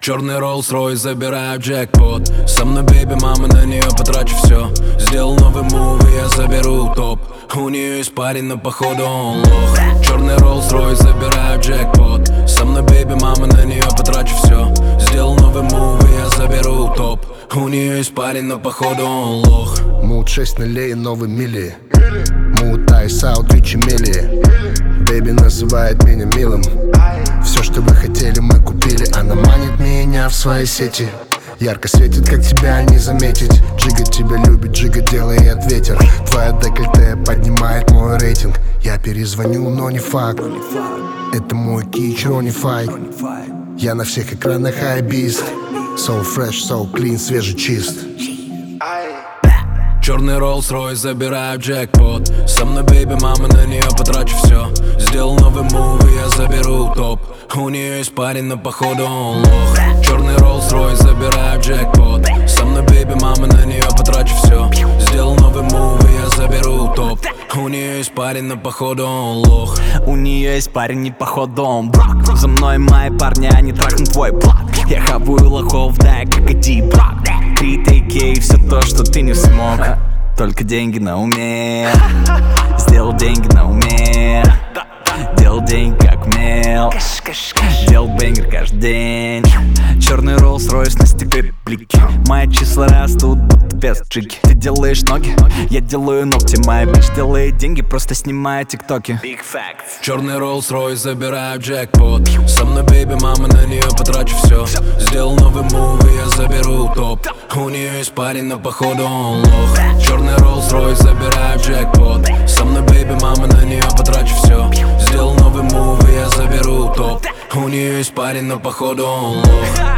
Черный Rolls-Royce, забираю джекпот. Со мной бейби, мама, на нее потрачу все Сделал новый мув, я заберу топ. У нее есть парень, но походу он лох. Черный Rolls-Royce, забираю джекпот. Со мной бейби, мама, на нее потрачу все Сделал новый мув, я заберу топ. У нее есть парень, но походу он лох. Мут 6 нулей, новый мили Мут айс аут, ричи мили Бэйби называет меня милым. Все, что вы хотели, мы купили Она манит меня в свои сети. Ярко светит, как тебя не заметить. Джига тебя любит, Джига делает ветер. Твоя декольте поднимает мой рейтинг. Я перезвоню, но не факт. Это мой кич, Ронни Файк Я на всех экранах хайбист. So fresh, so clean, свежий чист. Черный Rolls-Royce, забираю джекпот. Со мной бейби, мама, на нее потрачу все Сделал новый мув, я топ У нее есть парень, но походу он лох Черный Rolls-Royce, забираю джекпот. Со мной бейби, мама, на нее потрачу все Сделал новый мув, и я заберу топ. У нее есть парень, но походу. Он лох. У нее есть парень, не походу он брак. За мной мои парни, они трахнут твой блок Я хаваю лохов, да, как иди брак Три тейки и все то, что ты не смог. Только деньги на уме. Сделал деньги на уме умел Делал бенгер каждый день. Черный Rolls-Royce на стекле блики. Мои числа растут, будто без джиги Ты делаешь ноги, я делаю ногти. Моя бич делает деньги, просто снимая тиктоки. Big facts. Черный Rolls-Royce, забираю джекпот. Со мной бейби, мама, на нее потрачу все Сделал новый мув, я заберу топ. У нее есть парень, но походу он лох. Черный Rolls-Royce, У нее есть походу. лох